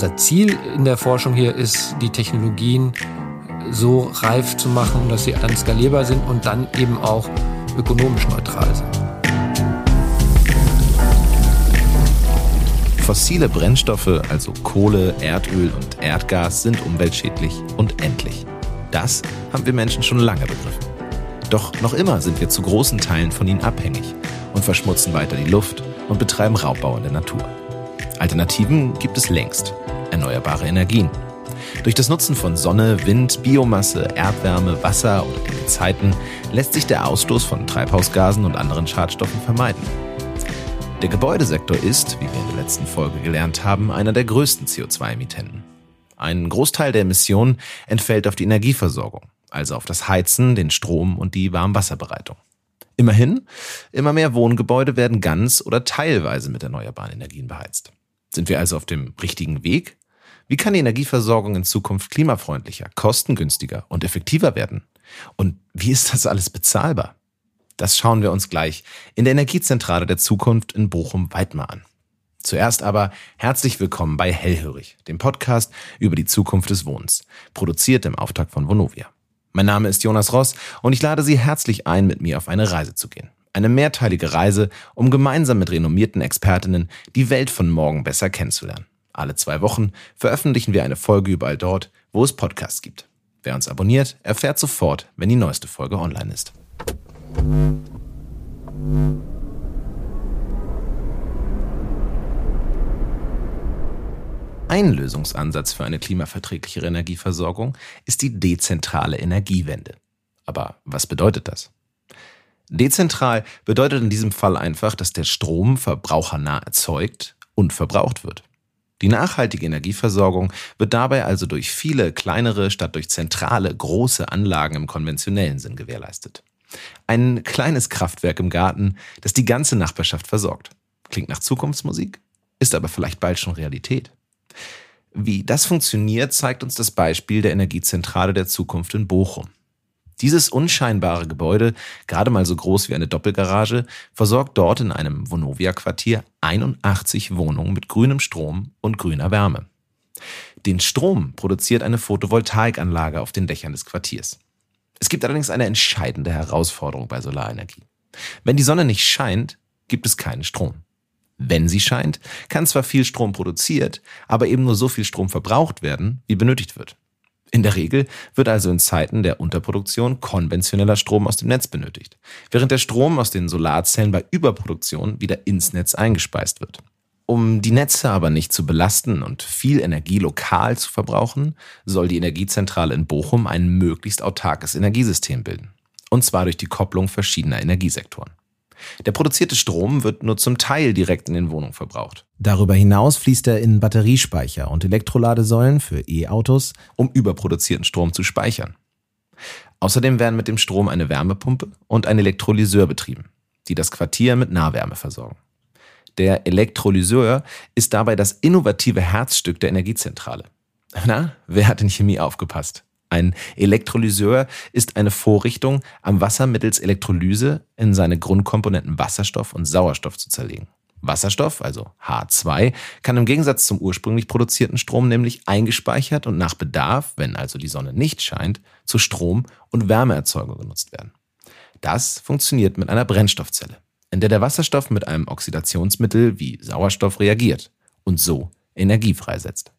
unser Ziel in der Forschung hier ist, die Technologien so reif zu machen, dass sie dann skalierbar sind und dann eben auch ökonomisch neutral sind. Fossile Brennstoffe, also Kohle, Erdöl und Erdgas, sind umweltschädlich und endlich. Das haben wir Menschen schon lange begriffen. Doch noch immer sind wir zu großen Teilen von ihnen abhängig und verschmutzen weiter die Luft und betreiben Raubbau in der Natur. Alternativen gibt es längst. Erneuerbare Energien. Durch das Nutzen von Sonne, Wind, Biomasse, Erdwärme, Wasser oder Gezeiten lässt sich der Ausstoß von Treibhausgasen und anderen Schadstoffen vermeiden. Der Gebäudesektor ist, wie wir in der letzten Folge gelernt haben, einer der größten CO2-Emittenten. Ein Großteil der Emissionen entfällt auf die Energieversorgung, also auf das Heizen, den Strom und die Warmwasserbereitung. Immerhin, immer mehr Wohngebäude werden ganz oder teilweise mit erneuerbaren Energien beheizt. Sind wir also auf dem richtigen Weg? Wie kann die Energieversorgung in Zukunft klimafreundlicher, kostengünstiger und effektiver werden? Und wie ist das alles bezahlbar? Das schauen wir uns gleich in der Energiezentrale der Zukunft in Bochum-Weidmar an. Zuerst aber herzlich willkommen bei Hellhörig, dem Podcast über die Zukunft des Wohnens, produziert im Auftrag von Vonovia. Mein Name ist Jonas Ross und ich lade Sie herzlich ein, mit mir auf eine Reise zu gehen. Eine mehrteilige Reise, um gemeinsam mit renommierten Expertinnen die Welt von morgen besser kennenzulernen. Alle zwei Wochen veröffentlichen wir eine Folge überall dort, wo es Podcasts gibt. Wer uns abonniert, erfährt sofort, wenn die neueste Folge online ist. Ein Lösungsansatz für eine klimaverträglichere Energieversorgung ist die dezentrale Energiewende. Aber was bedeutet das? Dezentral bedeutet in diesem Fall einfach, dass der Strom verbrauchernah erzeugt und verbraucht wird. Die nachhaltige Energieversorgung wird dabei also durch viele kleinere statt durch zentrale große Anlagen im konventionellen Sinn gewährleistet. Ein kleines Kraftwerk im Garten, das die ganze Nachbarschaft versorgt. Klingt nach Zukunftsmusik, ist aber vielleicht bald schon Realität. Wie das funktioniert, zeigt uns das Beispiel der Energiezentrale der Zukunft in Bochum. Dieses unscheinbare Gebäude, gerade mal so groß wie eine Doppelgarage, versorgt dort in einem Vonovia-Quartier 81 Wohnungen mit grünem Strom und grüner Wärme. Den Strom produziert eine Photovoltaikanlage auf den Dächern des Quartiers. Es gibt allerdings eine entscheidende Herausforderung bei Solarenergie. Wenn die Sonne nicht scheint, gibt es keinen Strom. Wenn sie scheint, kann zwar viel Strom produziert, aber eben nur so viel Strom verbraucht werden, wie benötigt wird. In der Regel wird also in Zeiten der Unterproduktion konventioneller Strom aus dem Netz benötigt, während der Strom aus den Solarzellen bei Überproduktion wieder ins Netz eingespeist wird. Um die Netze aber nicht zu belasten und viel Energie lokal zu verbrauchen, soll die Energiezentrale in Bochum ein möglichst autarkes Energiesystem bilden. Und zwar durch die Kopplung verschiedener Energiesektoren. Der produzierte Strom wird nur zum Teil direkt in den Wohnungen verbraucht. Darüber hinaus fließt er in Batteriespeicher und Elektroladesäulen für E-Autos, um überproduzierten Strom zu speichern. Außerdem werden mit dem Strom eine Wärmepumpe und ein Elektrolyseur betrieben, die das Quartier mit Nahwärme versorgen. Der Elektrolyseur ist dabei das innovative Herzstück der Energiezentrale. Na, wer hat in Chemie aufgepasst? Ein Elektrolyseur ist eine Vorrichtung, am Wasser mittels Elektrolyse in seine Grundkomponenten Wasserstoff und Sauerstoff zu zerlegen. Wasserstoff, also H2, kann im Gegensatz zum ursprünglich produzierten Strom nämlich eingespeichert und nach Bedarf, wenn also die Sonne nicht scheint, zu Strom- und Wärmeerzeugung genutzt werden. Das funktioniert mit einer Brennstoffzelle, in der der Wasserstoff mit einem Oxidationsmittel wie Sauerstoff reagiert und so Energie freisetzt.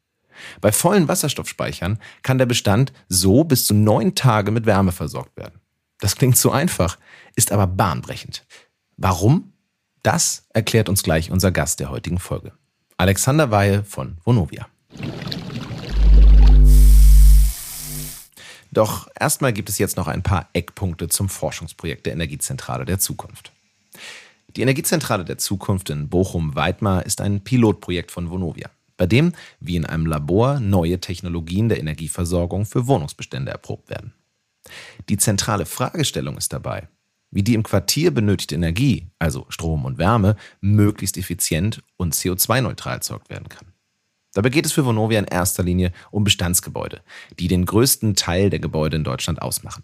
Bei vollen Wasserstoffspeichern kann der Bestand so bis zu neun Tage mit Wärme versorgt werden. Das klingt so einfach, ist aber bahnbrechend. Warum? Das erklärt uns gleich unser Gast der heutigen Folge. Alexander Weihe von Vonovia. Doch erstmal gibt es jetzt noch ein paar Eckpunkte zum Forschungsprojekt der Energiezentrale der Zukunft. Die Energiezentrale der Zukunft in Bochum-Weidmar ist ein Pilotprojekt von Vonovia bei dem, wie in einem Labor, neue Technologien der Energieversorgung für Wohnungsbestände erprobt werden. Die zentrale Fragestellung ist dabei, wie die im Quartier benötigte Energie, also Strom und Wärme, möglichst effizient und CO2-neutral erzeugt werden kann. Dabei geht es für Vonovia in erster Linie um Bestandsgebäude, die den größten Teil der Gebäude in Deutschland ausmachen.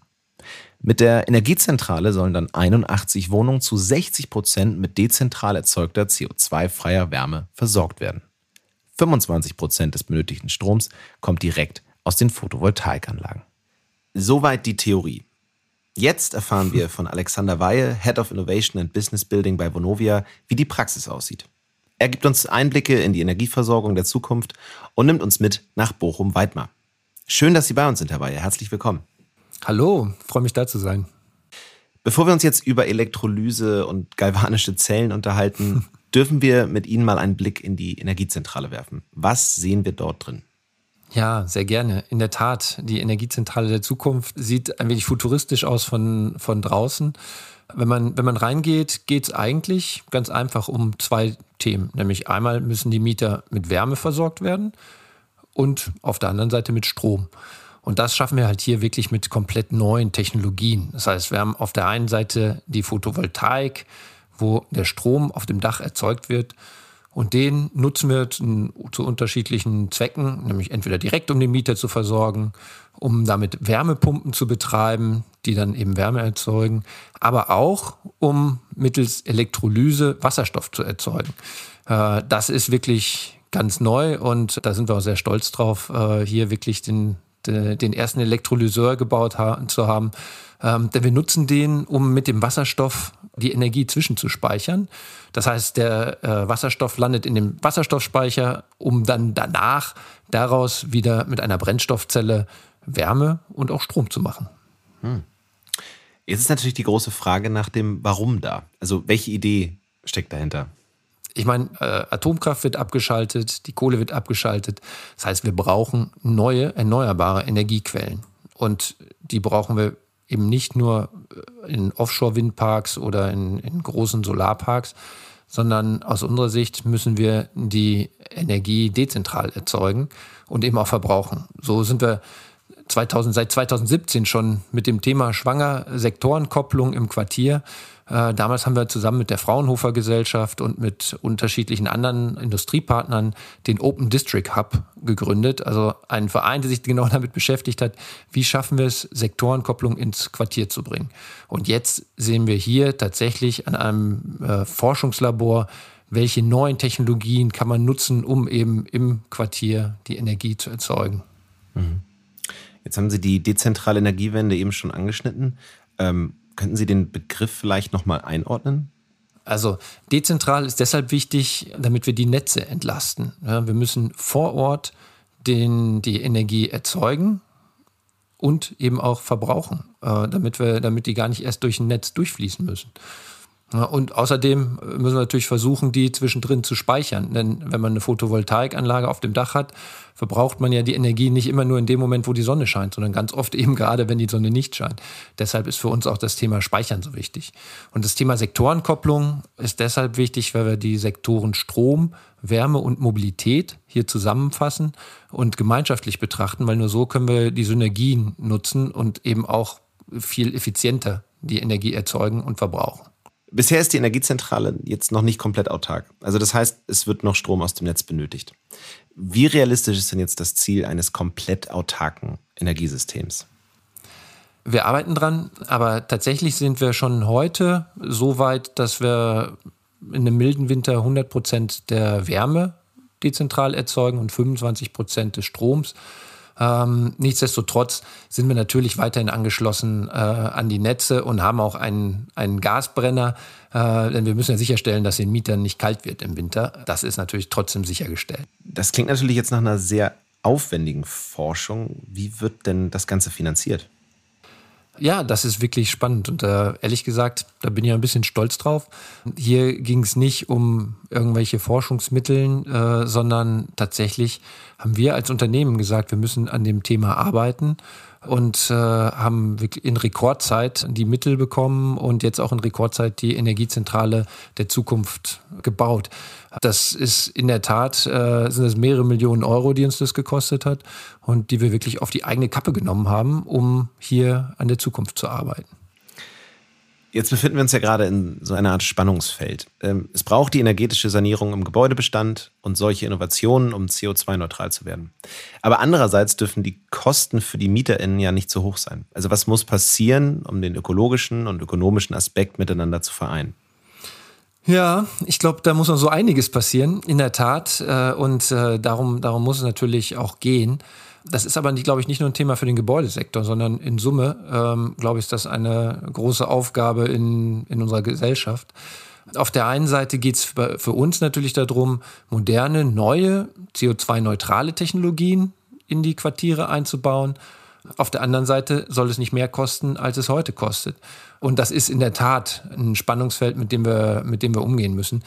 Mit der Energiezentrale sollen dann 81 Wohnungen zu 60 Prozent mit dezentral erzeugter CO2-freier Wärme versorgt werden. 25 Prozent des benötigten Stroms kommt direkt aus den Photovoltaikanlagen. Soweit die Theorie. Jetzt erfahren wir von Alexander Weihe, Head of Innovation and Business Building bei Vonovia, wie die Praxis aussieht. Er gibt uns Einblicke in die Energieversorgung der Zukunft und nimmt uns mit nach Bochum-Weidmar. Schön, dass Sie bei uns sind, Herr Weihe. Herzlich willkommen. Hallo, freue mich da zu sein. Bevor wir uns jetzt über Elektrolyse und galvanische Zellen unterhalten, dürfen wir mit Ihnen mal einen Blick in die Energiezentrale werfen. Was sehen wir dort drin? Ja, sehr gerne. In der Tat, die Energiezentrale der Zukunft sieht ein wenig futuristisch aus von, von draußen. Wenn man, wenn man reingeht, geht es eigentlich ganz einfach um zwei Themen. Nämlich einmal müssen die Mieter mit Wärme versorgt werden und auf der anderen Seite mit Strom. Und das schaffen wir halt hier wirklich mit komplett neuen Technologien. Das heißt, wir haben auf der einen Seite die Photovoltaik, wo der Strom auf dem Dach erzeugt wird. Und den nutzen wir zu, unterschiedlichen Zwecken, nämlich entweder direkt, um den Mieter zu versorgen, um damit Wärmepumpen zu betreiben, die dann eben Wärme erzeugen, aber auch, um mittels Elektrolyse Wasserstoff zu erzeugen. Äh, das ist wirklich ganz neu und da sind wir auch sehr stolz drauf, äh, hier wirklich den, den ersten Elektrolyseur gebaut zu haben. Ähm, denn wir nutzen den, um mit dem Wasserstoff die Energie zwischenzuspeichern. Das heißt, der äh, Wasserstoff landet in dem Wasserstoffspeicher, um dann danach daraus wieder mit einer Brennstoffzelle Wärme und auch Strom zu machen. Hm. Jetzt ist natürlich die große Frage nach dem Warum da. Also welche Idee steckt dahinter? Ich meine, äh, Atomkraft wird abgeschaltet, die Kohle wird abgeschaltet. Das heißt, wir brauchen neue erneuerbare Energiequellen. Und die brauchen wir eben nicht nur äh, in Offshore-Windparks oder in, in großen Solarparks, sondern aus unserer Sicht müssen wir die Energie dezentral erzeugen und eben auch verbrauchen. So sind wir 2000, seit 2017 schon mit dem Thema schwanger Sektorenkopplung im Quartier damals haben wir zusammen mit der Fraunhofer Gesellschaft und mit unterschiedlichen anderen Industriepartnern den Open District Hub gegründet. Also ein Verein, der sich genau damit beschäftigt hat, wie schaffen wir es, Sektorenkopplung ins Quartier zu bringen. Und jetzt sehen wir hier tatsächlich an einem äh, Forschungslabor, welche neuen Technologien kann man nutzen, um eben im Quartier die Energie zu erzeugen. Mhm. Jetzt haben Sie die dezentrale Energiewende eben schon angeschnitten. Ähm, Könnten Sie den Begriff vielleicht nochmal einordnen? Also dezentral ist deshalb wichtig, damit wir die Netze entlasten. Wir müssen vor Ort den, die Energie erzeugen und eben auch verbrauchen, äh, damit, wir, damit die gar nicht erst durch ein Netz durchfließen müssen. Und außerdem müssen wir natürlich versuchen, die zwischendrin zu speichern. Denn wenn man eine Photovoltaikanlage auf dem Dach hat, verbraucht man ja die Energie nicht immer nur in dem Moment, wo die Sonne scheint, sondern ganz oft eben gerade, wenn die Sonne nicht scheint. Deshalb ist für uns auch das Thema Speichern so wichtig. Und das Thema Sektorenkopplung ist deshalb wichtig, weil wir die Sektoren Strom, Wärme und Mobilität hier zusammenfassen und gemeinschaftlich betrachten, weil nur so können wir die Synergien nutzen und eben auch viel effizienter die Energie erzeugen und verbrauchen. Bisher ist die Energiezentrale jetzt noch nicht komplett autark. Also das heißt, es wird noch Strom aus dem Netz benötigt. Wie realistisch ist denn jetzt das Ziel eines komplett autarken Energiesystems? Wir arbeiten dran, aber tatsächlich sind wir schon heute so weit, dass wir in einem milden Winter 100 Prozent der Wärme dezentral erzeugen und 25 Prozent des Stroms. Ähm, nichtsdestotrotz sind wir natürlich weiterhin angeschlossen äh, an die Netze und haben auch einen, einen Gasbrenner, äh, denn wir müssen ja sicherstellen, dass den Mietern nicht kalt wird im Winter. Das ist natürlich trotzdem sichergestellt. Das klingt natürlich jetzt nach einer sehr aufwendigen Forschung. Wie wird denn das Ganze finanziert? Ja, das ist wirklich spannend und äh, ehrlich gesagt, da bin ich ein bisschen stolz drauf. Hier ging es nicht um irgendwelche Forschungsmittel, äh, sondern tatsächlich haben wir als Unternehmen gesagt, wir müssen an dem Thema arbeiten und äh, haben in Rekordzeit die Mittel bekommen und jetzt auch in Rekordzeit die Energiezentrale der Zukunft gebaut. Das ist in der Tat, äh, sind es mehrere Millionen Euro, die uns das gekostet hat und die wir wirklich auf die eigene Kappe genommen haben, um hier an der Zukunft zu arbeiten. Jetzt befinden wir uns ja gerade in so einer Art Spannungsfeld. Ähm, es braucht die energetische Sanierung im Gebäudebestand und solche Innovationen, um CO2-neutral zu werden. Aber andererseits dürfen die Kosten für die MieterInnen ja nicht zu hoch sein. Also was muss passieren, um den ökologischen und ökonomischen Aspekt miteinander zu vereinen? Ja, ich glaube, da muss noch so einiges passieren, in der Tat. Äh, und äh, darum, darum muss es natürlich auch gehen. Das ist aber, glaube ich, nicht nur ein Thema für den Gebäudesektor, sondern in Summe, ähm, glaube ich, ist das eine große Aufgabe in, in unserer Gesellschaft. Auf der einen Seite geht es für uns natürlich darum, moderne, neue, CO2-neutrale Technologien in die Quartiere einzubauen. Auf der anderen Seite soll es nicht mehr kosten, als es heute kostet. Und das ist in der Tat ein Spannungsfeld, mit dem wir, mit dem wir umgehen müssen.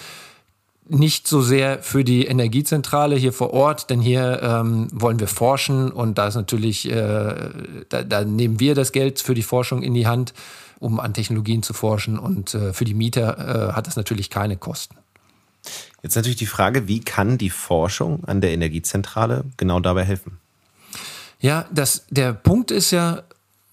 Nicht so sehr für die Energiezentrale hier vor Ort, denn hier ähm, wollen wir forschen und da ist natürlich, äh, da, da nehmen wir das Geld für die Forschung in die Hand, um an Technologien zu forschen und äh, für die Mieter äh, hat das natürlich keine Kosten. Jetzt natürlich die Frage, wie kann die Forschung an der Energiezentrale genau dabei helfen? Ja, das, der Punkt ist ja,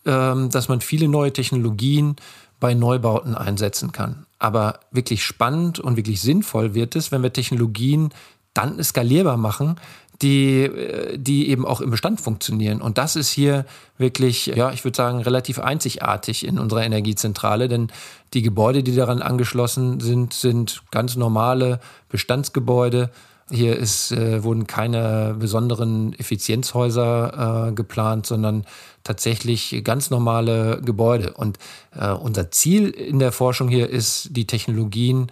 ähm, dass man viele neue Technologien bei Neubauten einsetzen kann. Aber wirklich spannend und wirklich sinnvoll wird es, wenn wir Technologien dann skalierbar machen, die, äh, die eben auch im Bestand funktionieren. Und das ist hier wirklich, ja, ich würde sagen, relativ einzigartig in unserer Energiezentrale, denn die Gebäude, die daran angeschlossen sind, sind ganz normale Bestandsgebäude, hier ist, äh, wurden keine besonderen Effizienzhäuser äh, geplant, sondern tatsächlich ganz normale Gebäude. Und äh, unser Ziel in der Forschung hier ist, die Technologien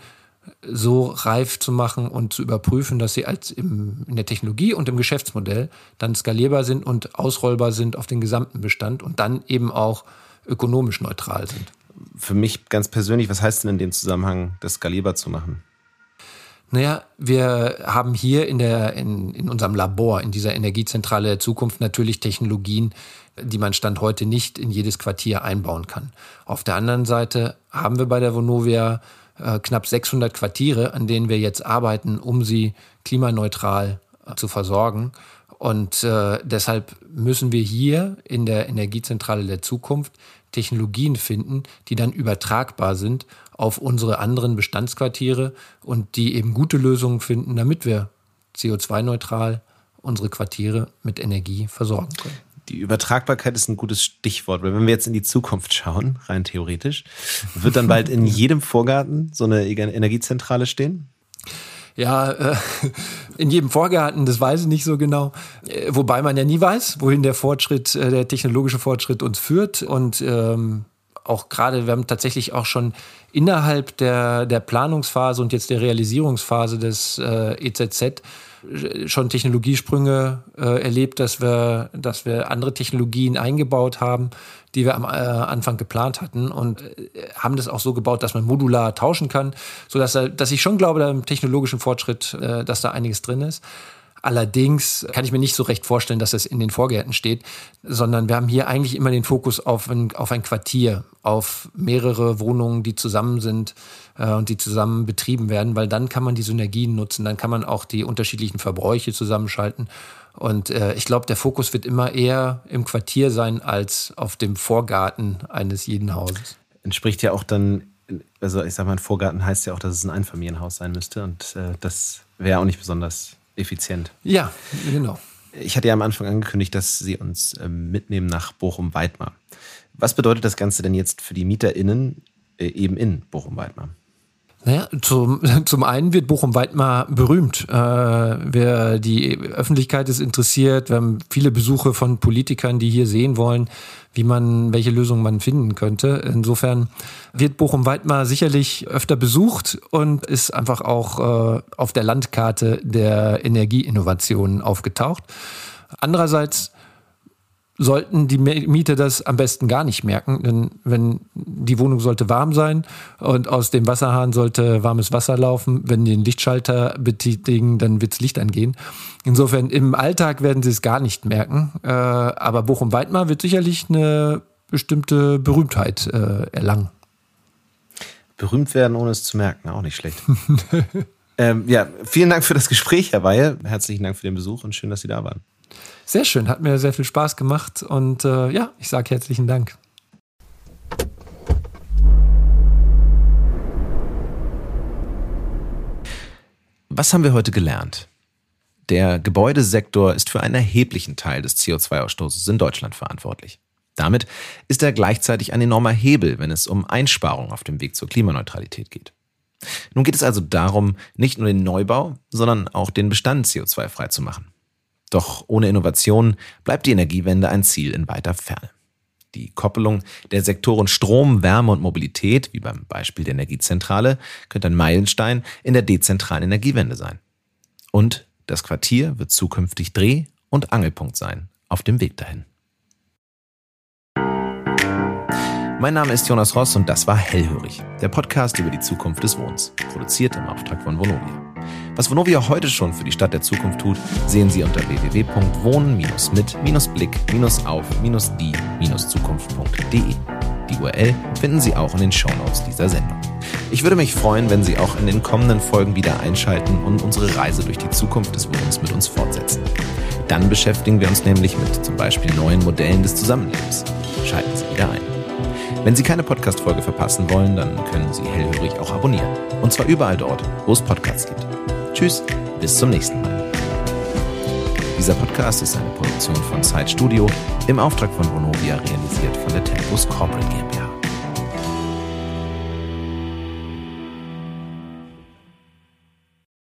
so reif zu machen und zu überprüfen, dass sie als im, in der Technologie und im Geschäftsmodell dann skalierbar sind und ausrollbar sind auf den gesamten Bestand und dann eben auch ökonomisch neutral sind. Für mich ganz persönlich, was heißt denn in dem Zusammenhang, das skalierbar zu machen? Naja, wir haben hier in, der, in, in unserem Labor, in dieser Energiezentrale der Zukunft natürlich Technologien, die man Stand heute nicht in jedes Quartier einbauen kann. Auf der anderen Seite haben wir bei der Vonovia äh, knapp 600 Quartiere, an denen wir jetzt arbeiten, um sie klimaneutral äh, zu versorgen. Und äh, deshalb müssen wir hier in der Energiezentrale der Zukunft Technologien finden, die dann übertragbar sind auf unsere anderen Bestandsquartiere und die eben gute Lösungen finden, damit wir CO2-neutral unsere Quartiere mit Energie versorgen können. Die Übertragbarkeit ist ein gutes Stichwort, weil wenn wir jetzt in die Zukunft schauen, rein theoretisch, wird dann bald in jedem Vorgarten so eine Energiezentrale stehen? Ja, äh, in jedem Vorgarten, das weiß ich nicht so genau. Äh, wobei man ja nie weiß, wohin der Fortschritt, äh, der technologische Fortschritt uns führt. Und ähm, auch gerade, wir haben tatsächlich auch schon innerhalb der, der Planungsphase und jetzt der Realisierungsphase des äh, EZZ schon Technologiesprünge äh, erlebt, dass wir, dass wir andere Technologien eingebaut haben, die wir am äh, Anfang geplant hatten und äh, haben das auch so gebaut, dass man modular tauschen kann, so dass, dass ich schon glaube, da im technologischen Fortschritt, äh, dass da einiges drin ist. Allerdings kann ich mir nicht so recht vorstellen, dass das in den Vorgärten steht, sondern wir haben hier eigentlich immer den Fokus auf ein, auf ein Quartier, auf mehrere Wohnungen, die zusammen sind äh, und die zusammen betrieben werden, weil dann kann man die Synergien nutzen, dann kann man auch die unterschiedlichen Verbräuche zusammenschalten. Und äh, ich glaube, der Fokus wird immer eher im Quartier sein als auf dem Vorgarten eines jeden Hauses. Entspricht ja auch dann, also ich sag mal, ein Vorgarten heißt ja auch, dass es ein Einfamilienhaus sein müsste und äh, das wäre auch nicht besonders effizient. Ja, genau. Ich hatte ja am Anfang angekündigt, dass Sie uns ähm, mitnehmen nach Bochum-Weidmar. Was bedeutet das Ganze denn jetzt für die MieterInnen äh, eben in Bochum-Weidmar? Naja, zum, zum einen wird Bochum-Weidmar berühmt. Äh, wer die Öffentlichkeit ist interessiert, wir haben viele Besuche von Politikern, die hier sehen wollen, wie man, welche Lösungen man finden könnte. Insofern wird Bochum-Weidmar sicherlich öfter besucht und ist einfach auch äh, auf der Landkarte der Energieinnovationen aufgetaucht. Andererseits sollten die Mieter das am besten gar nicht merken, denn wenn die Wohnung sollte warm sein und aus dem Wasserhahn sollte warmes Wasser laufen, wenn die den Lichtschalter betätigen, dann wird das Licht angehen. Insofern im Alltag werden sie es gar nicht merken, äh, aber Bochum-Weidmar wird sicherlich eine bestimmte Berühmtheit äh, erlangen. Berühmt werden, ohne es zu merken, auch nicht schlecht. ähm, ja, vielen Dank für das Gespräch, Herr Weihe. Herzlichen Dank für den Besuch und schön, dass Sie da waren. Sehr schön, hat mir sehr viel Spaß gemacht und äh, ja, ich sage herzlichen Dank. Was haben wir heute gelernt? Der Gebäudesektor ist für einen erheblichen Teil des CO2-Ausstoßes in Deutschland verantwortlich. Damit ist er gleichzeitig ein enormer Hebel, wenn es um Einsparungen auf dem Weg zur Klimaneutralität geht. Nun geht es also darum, nicht nur den Neubau, sondern auch den Bestand CO2-frei zu machen. Doch ohne Innovation bleibt die Energiewende ein Ziel in weiter Ferne. Die Koppelung der Sektoren Strom, Wärme und Mobilität, wie beim Beispiel der Energiezentrale, könnte ein Meilenstein in der dezentralen Energiewende sein. Und das Quartier wird zukünftig Dreh- und Angelpunkt sein auf dem Weg dahin. Mein Name ist Jonas Ross und das war Hellhörig, der Podcast über die Zukunft des Wohnens, produziert im Auftrag von Vonovia. Was Vonovia heute schon für die Stadt der Zukunft tut, sehen Sie unter www.wohnen-mit-blick-auf-die-zukunft.de. Die URL finden Sie auch in den Shownotes dieser Sendung. Ich würde mich freuen, wenn Sie auch in den kommenden Folgen wieder einschalten und unsere Reise durch die Zukunft des Wohnens mit uns fortsetzen. Dann beschäftigen wir uns nämlich mit zum Beispiel neuen Modellen des Zusammenlebens. Schalten Sie wieder ein. Wenn Sie keine Podcast-Folge verpassen wollen, dann können Sie hellhörig auch abonnieren. Und zwar überall dort, wo es Podcasts gibt. Tschüss, bis zum nächsten Mal. Dieser Podcast ist eine Produktion von Side Studio im Auftrag von Vonovia realisiert von der Tempus Corporate GmbH.